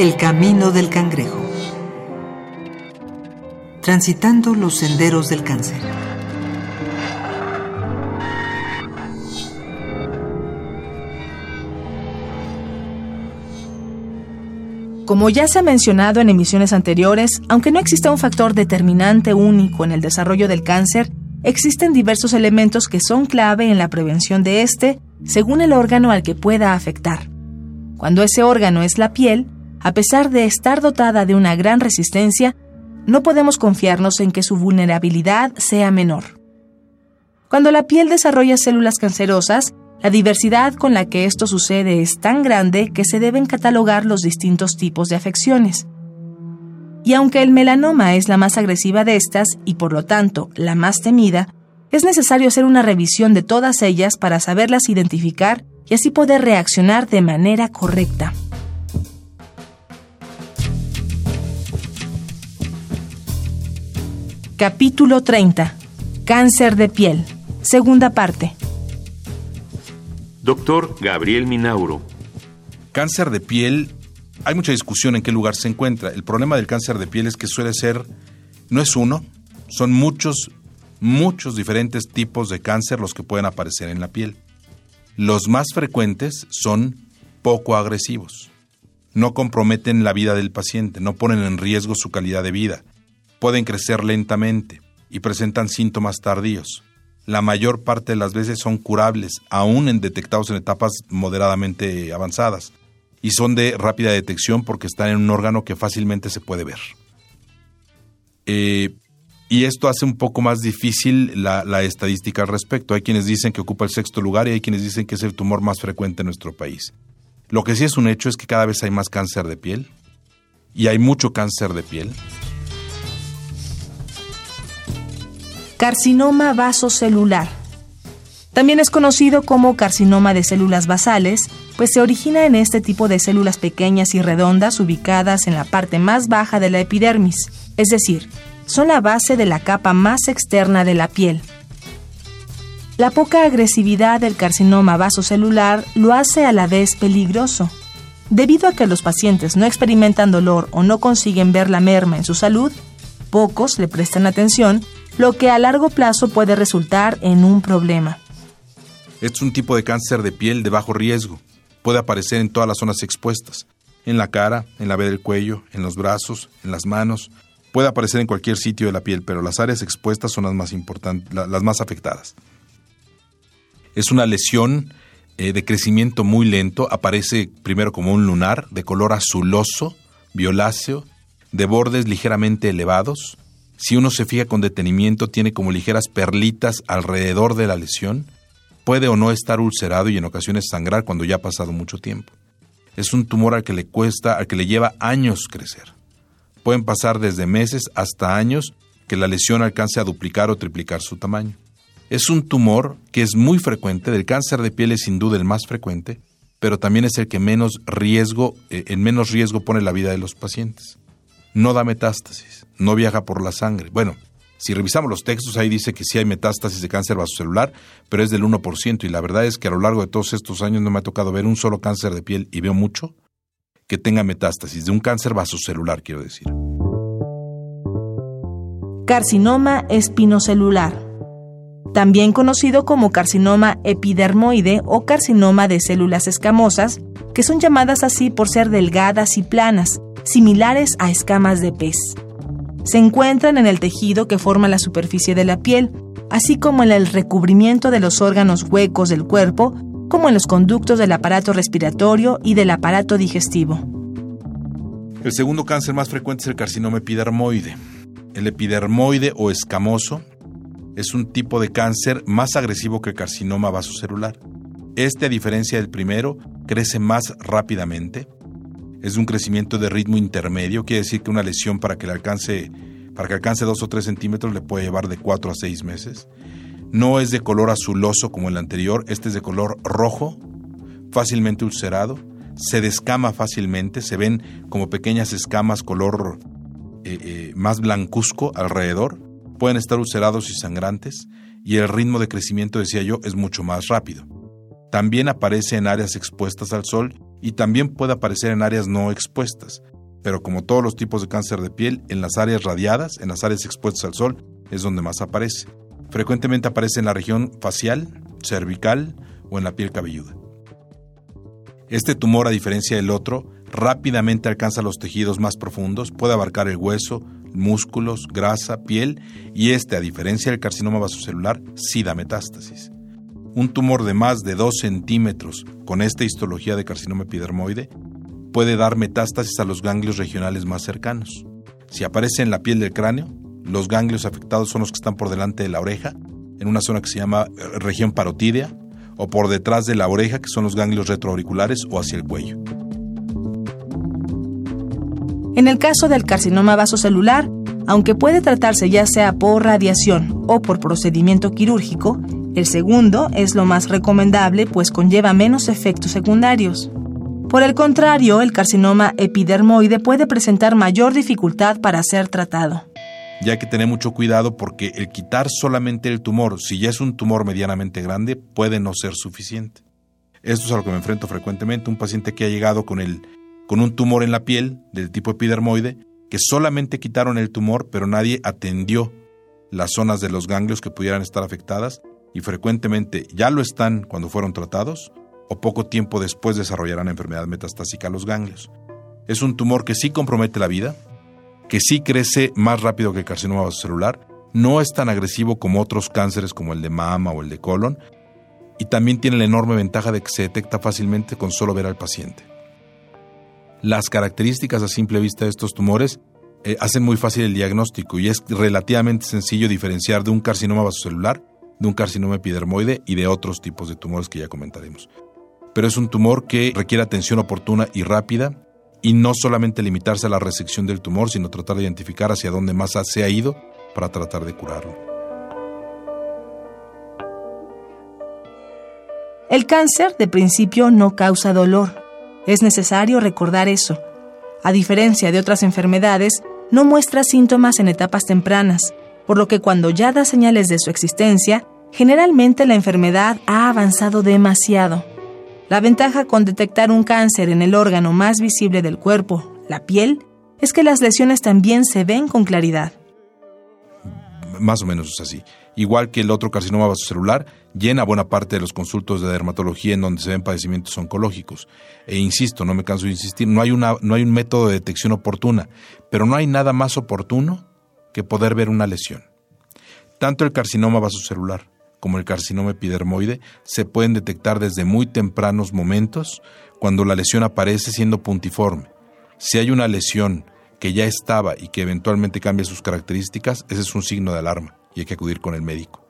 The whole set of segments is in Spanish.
El camino del cangrejo. Transitando los senderos del cáncer. Como ya se ha mencionado en emisiones anteriores, aunque no exista un factor determinante único en el desarrollo del cáncer, existen diversos elementos que son clave en la prevención de este, según el órgano al que pueda afectar. Cuando ese órgano es la piel, a pesar de estar dotada de una gran resistencia, no podemos confiarnos en que su vulnerabilidad sea menor. Cuando la piel desarrolla células cancerosas, la diversidad con la que esto sucede es tan grande que se deben catalogar los distintos tipos de afecciones. Y aunque el melanoma es la más agresiva de estas y por lo tanto la más temida, es necesario hacer una revisión de todas ellas para saberlas identificar y así poder reaccionar de manera correcta. Capítulo 30. Cáncer de piel. Segunda parte. Doctor Gabriel Minauro. Cáncer de piel, hay mucha discusión en qué lugar se encuentra. El problema del cáncer de piel es que suele ser, no es uno, son muchos, muchos diferentes tipos de cáncer los que pueden aparecer en la piel. Los más frecuentes son poco agresivos. No comprometen la vida del paciente, no ponen en riesgo su calidad de vida. Pueden crecer lentamente y presentan síntomas tardíos la mayor parte de las veces son curables, aún en detectados en etapas moderadamente avanzadas, y son de rápida detección porque están en un órgano que fácilmente se puede ver. Eh, y esto hace un poco más difícil la, la, estadística al respecto. Hay quienes dicen que ocupa el sexto lugar y hay quienes dicen que es el tumor más frecuente en nuestro país. Lo que sí es un hecho es que cada vez hay más cáncer de piel y hay mucho cáncer de piel. Carcinoma vasocelular. También es conocido como carcinoma de células basales, pues se origina en este tipo de células pequeñas y redondas ubicadas en la parte más baja de la epidermis, es decir, son la base de la capa más externa de la piel. La poca agresividad del carcinoma vasocelular lo hace a la vez peligroso. Debido a que los pacientes no experimentan dolor o no consiguen ver la merma en su salud, pocos le prestan atención lo que a largo plazo puede resultar en un problema. es un tipo de cáncer de piel de bajo riesgo. Puede aparecer en todas las zonas expuestas, en la cara, en la vez del cuello, en los brazos, en las manos. Puede aparecer en cualquier sitio de la piel, pero las áreas expuestas son las más importantes, las más afectadas. Es una lesión eh, de crecimiento muy lento, aparece primero como un lunar de color azuloso, violáceo, de bordes ligeramente elevados, si uno se fija con detenimiento, tiene como ligeras perlitas alrededor de la lesión. Puede o no estar ulcerado y en ocasiones sangrar cuando ya ha pasado mucho tiempo. Es un tumor al que le cuesta, al que le lleva años crecer. Pueden pasar desde meses hasta años que la lesión alcance a duplicar o triplicar su tamaño. Es un tumor que es muy frecuente, del cáncer de piel es sin duda el más frecuente, pero también es el que menos riesgo, eh, en menos riesgo pone la vida de los pacientes no da metástasis, no viaja por la sangre. Bueno, si revisamos los textos, ahí dice que sí hay metástasis de cáncer vasocelular, pero es del 1%. Y la verdad es que a lo largo de todos estos años no me ha tocado ver un solo cáncer de piel, y veo mucho, que tenga metástasis, de un cáncer vasocelular, quiero decir. Carcinoma espinocelular. También conocido como carcinoma epidermoide o carcinoma de células escamosas, que son llamadas así por ser delgadas y planas, similares a escamas de pez. Se encuentran en el tejido que forma la superficie de la piel, así como en el recubrimiento de los órganos huecos del cuerpo, como en los conductos del aparato respiratorio y del aparato digestivo. El segundo cáncer más frecuente es el carcinoma epidermoide. El epidermoide o escamoso es un tipo de cáncer más agresivo que el carcinoma vasocelular. Este, a diferencia del primero, crece más rápidamente, es un crecimiento de ritmo intermedio, quiere decir que una lesión para que alcance, para que alcance 2 o 3 centímetros le puede llevar de 4 a 6 meses. No es de color azuloso como el anterior, este es de color rojo, fácilmente ulcerado, se descama fácilmente, se ven como pequeñas escamas color eh, eh, más blancuzco alrededor, pueden estar ulcerados y sangrantes, y el ritmo de crecimiento, decía yo, es mucho más rápido. También aparece en áreas expuestas al sol y también puede aparecer en áreas no expuestas, pero como todos los tipos de cáncer de piel, en las áreas radiadas, en las áreas expuestas al sol, es donde más aparece. Frecuentemente aparece en la región facial, cervical o en la piel cabelluda. Este tumor, a diferencia del otro, rápidamente alcanza los tejidos más profundos, puede abarcar el hueso, músculos, grasa, piel y este, a diferencia del carcinoma vasocelular, sí da metástasis. Un tumor de más de 2 centímetros con esta histología de carcinoma epidermoide puede dar metástasis a los ganglios regionales más cercanos. Si aparece en la piel del cráneo, los ganglios afectados son los que están por delante de la oreja, en una zona que se llama eh, región parotídea, o por detrás de la oreja, que son los ganglios retroauriculares, o hacia el cuello. En el caso del carcinoma vasocelular, aunque puede tratarse ya sea por radiación o por procedimiento quirúrgico, el segundo es lo más recomendable pues conlleva menos efectos secundarios. Por el contrario, el carcinoma epidermoide puede presentar mayor dificultad para ser tratado. Ya hay que tener mucho cuidado porque el quitar solamente el tumor, si ya es un tumor medianamente grande, puede no ser suficiente. Esto es a lo que me enfrento frecuentemente, un paciente que ha llegado con, el, con un tumor en la piel del tipo epidermoide, que solamente quitaron el tumor, pero nadie atendió las zonas de los ganglios que pudieran estar afectadas y frecuentemente ya lo están cuando fueron tratados o poco tiempo después desarrollarán enfermedad metastásica a los ganglios. Es un tumor que sí compromete la vida, que sí crece más rápido que el carcinoma vasocelular, no es tan agresivo como otros cánceres como el de mama o el de colon, y también tiene la enorme ventaja de que se detecta fácilmente con solo ver al paciente. Las características a simple vista de estos tumores eh, hacen muy fácil el diagnóstico y es relativamente sencillo diferenciar de un carcinoma vasocelular, de un carcinoma epidermoide y de otros tipos de tumores que ya comentaremos pero es un tumor que requiere atención oportuna y rápida y no solamente limitarse a la resección del tumor, sino tratar de identificar hacia dónde más se ha ido para tratar de curarlo. El cáncer, de principio, no causa dolor. Es necesario recordar eso. A diferencia de otras enfermedades, no muestra síntomas en etapas tempranas, por lo que cuando ya da señales de su existencia, generalmente la enfermedad ha avanzado demasiado. La ventaja con detectar un cáncer en el órgano más visible del cuerpo, la piel, es que las lesiones también se ven con claridad. Más o menos es así. Igual que el otro carcinoma vasocelular, llena buena parte de los consultos de dermatología en donde se ven padecimientos oncológicos. E insisto, no me canso de insistir, no hay, una, no hay un método de detección oportuna, pero no hay nada más oportuno que poder ver una lesión. Tanto el carcinoma vasocelular como el carcinoma epidermoide, se pueden detectar desde muy tempranos momentos cuando la lesión aparece siendo puntiforme. Si hay una lesión que ya estaba y que eventualmente cambia sus características, ese es un signo de alarma y hay que acudir con el médico.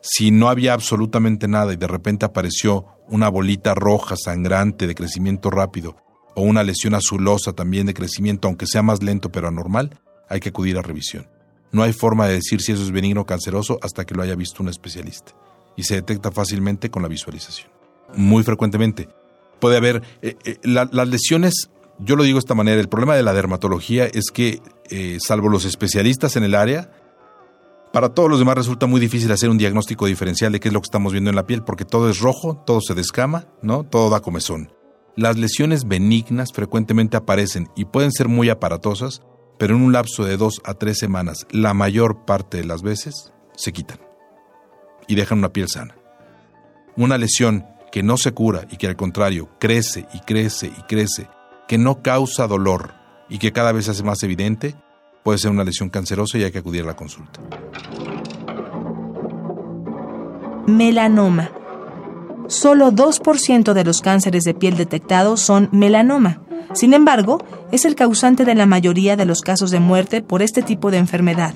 Si no había absolutamente nada y de repente apareció una bolita roja sangrante de crecimiento rápido o una lesión azulosa también de crecimiento, aunque sea más lento pero anormal, hay que acudir a revisión. No hay forma de decir si eso es benigno o canceroso hasta que lo haya visto un especialista. Y se detecta fácilmente con la visualización. Muy frecuentemente. Puede haber eh, eh, las lesiones, yo lo digo de esta manera, el problema de la dermatología es que, eh, salvo los especialistas en el área, para todos los demás resulta muy difícil hacer un diagnóstico diferencial de qué es lo que estamos viendo en la piel, porque todo es rojo, todo se descama, ¿no? Todo da comezón. Las lesiones benignas frecuentemente aparecen y pueden ser muy aparatosas, pero en un lapso de dos a tres semanas, la mayor parte de las veces, se quitan y dejan una piel sana. Una lesión que no se cura y que al contrario crece y crece y crece, que no causa dolor y que cada vez se hace más evidente, puede ser una lesión cancerosa y hay que acudir a la consulta. Melanoma. Solo 2% de los cánceres de piel detectados son melanoma. Sin embargo, es el causante de la mayoría de los casos de muerte por este tipo de enfermedad.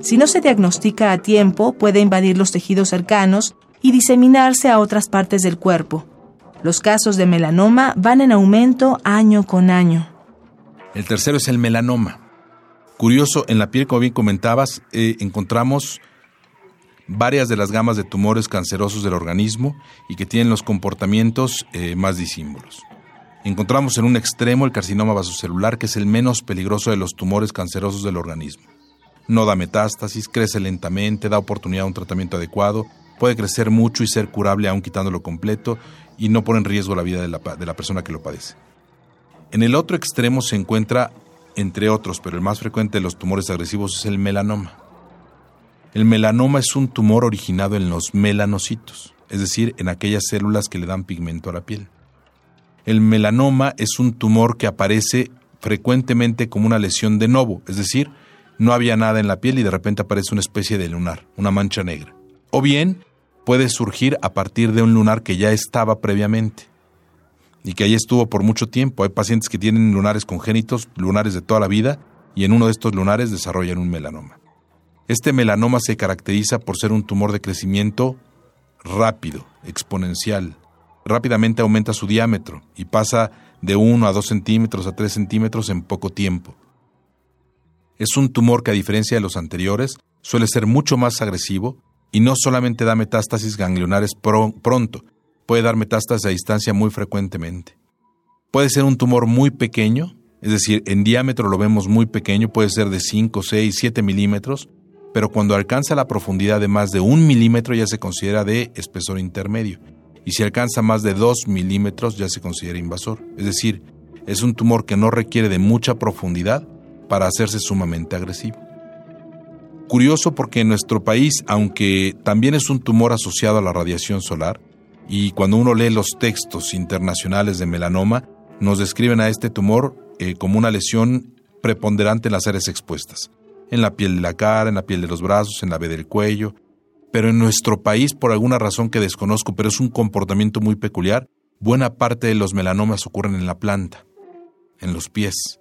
Si no se diagnostica a tiempo, puede invadir los tejidos cercanos y diseminarse a otras partes del cuerpo. Los casos de melanoma van en aumento año con año. El tercero es el melanoma. Curioso, en la piel, como bien comentabas, eh, encontramos varias de las gamas de tumores cancerosos del organismo y que tienen los comportamientos eh, más disímbolos. Encontramos en un extremo el carcinoma vasocelular, que es el menos peligroso de los tumores cancerosos del organismo. No da metástasis, crece lentamente, da oportunidad a un tratamiento adecuado puede crecer mucho y ser curable aún quitándolo completo y no pone en riesgo la vida de la, de la persona que lo padece. En el otro extremo se encuentra, entre otros, pero el más frecuente de los tumores agresivos es el melanoma. El melanoma es un tumor originado en los melanocitos, es decir, en aquellas células que le dan pigmento a la piel. El melanoma es un tumor que aparece frecuentemente como una lesión de novo, es decir, no había nada en la piel y de repente aparece una especie de lunar, una mancha negra. O bien puede surgir a partir de un lunar que ya estaba previamente y que ahí estuvo por mucho tiempo. Hay pacientes que tienen lunares congénitos, lunares de toda la vida, y en uno de estos lunares desarrollan un melanoma. Este melanoma se caracteriza por ser un tumor de crecimiento rápido, exponencial. Rápidamente aumenta su diámetro y pasa de 1 a 2 centímetros a 3 centímetros en poco tiempo. Es un tumor que a diferencia de los anteriores suele ser mucho más agresivo y no solamente da metástasis ganglionares pronto, puede dar metástasis a distancia muy frecuentemente. Puede ser un tumor muy pequeño, es decir, en diámetro lo vemos muy pequeño, puede ser de 5, 6, 7 milímetros, pero cuando alcanza la profundidad de más de un milímetro ya se considera de espesor intermedio, y si alcanza más de 2 milímetros ya se considera invasor, es decir, es un tumor que no requiere de mucha profundidad para hacerse sumamente agresivo. Curioso porque en nuestro país, aunque también es un tumor asociado a la radiación solar, y cuando uno lee los textos internacionales de melanoma, nos describen a este tumor eh, como una lesión preponderante en las áreas expuestas, en la piel de la cara, en la piel de los brazos, en la B del cuello, pero en nuestro país, por alguna razón que desconozco, pero es un comportamiento muy peculiar, buena parte de los melanomas ocurren en la planta, en los pies.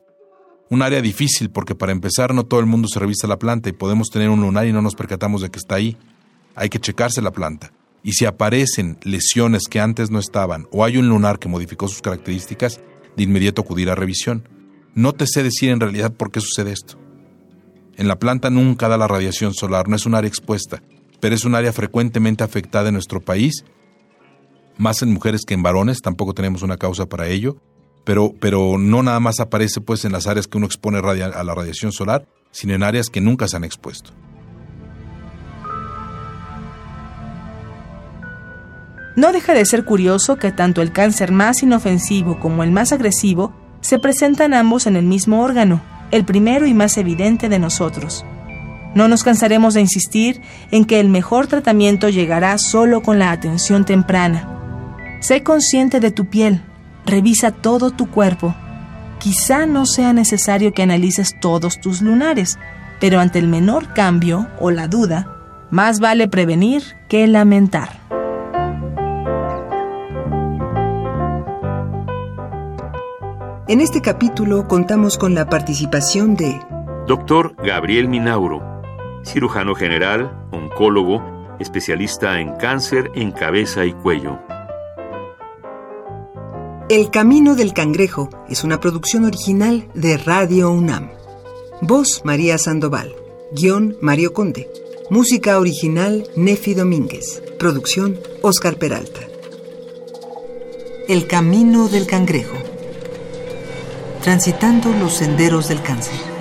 Un área difícil porque para empezar no todo el mundo se revisa la planta y podemos tener un lunar y no nos percatamos de que está ahí. Hay que checarse la planta. Y si aparecen lesiones que antes no estaban o hay un lunar que modificó sus características, de inmediato acudir a revisión. No te sé decir en realidad por qué sucede esto. En la planta nunca da la radiación solar, no es un área expuesta, pero es un área frecuentemente afectada en nuestro país, más en mujeres que en varones, tampoco tenemos una causa para ello, pero, pero no nada más aparece pues en las áreas que uno expone a la radiación solar, sino en áreas que nunca se han expuesto. No deja de ser curioso que tanto el cáncer más inofensivo como el más agresivo se presentan ambos en el mismo órgano, el primero y más evidente de nosotros. No nos cansaremos de insistir en que el mejor tratamiento llegará solo con la atención temprana. Sé consciente de tu piel, Revisa todo tu cuerpo. Quizá no sea necesario que analices todos tus lunares, pero ante el menor cambio o la duda, más vale prevenir que lamentar. En este capítulo contamos con la participación de Dr. Gabriel Minauro, cirujano general, oncólogo, especialista en cáncer en cabeza y cuello. El Camino del Cangrejo es una producción original de Radio UNAM. Voz María Sandoval. Guión Mario Conde. Música original Nefi Domínguez. Producción Oscar Peralta. El Camino del Cangrejo. Transitando los senderos del cáncer.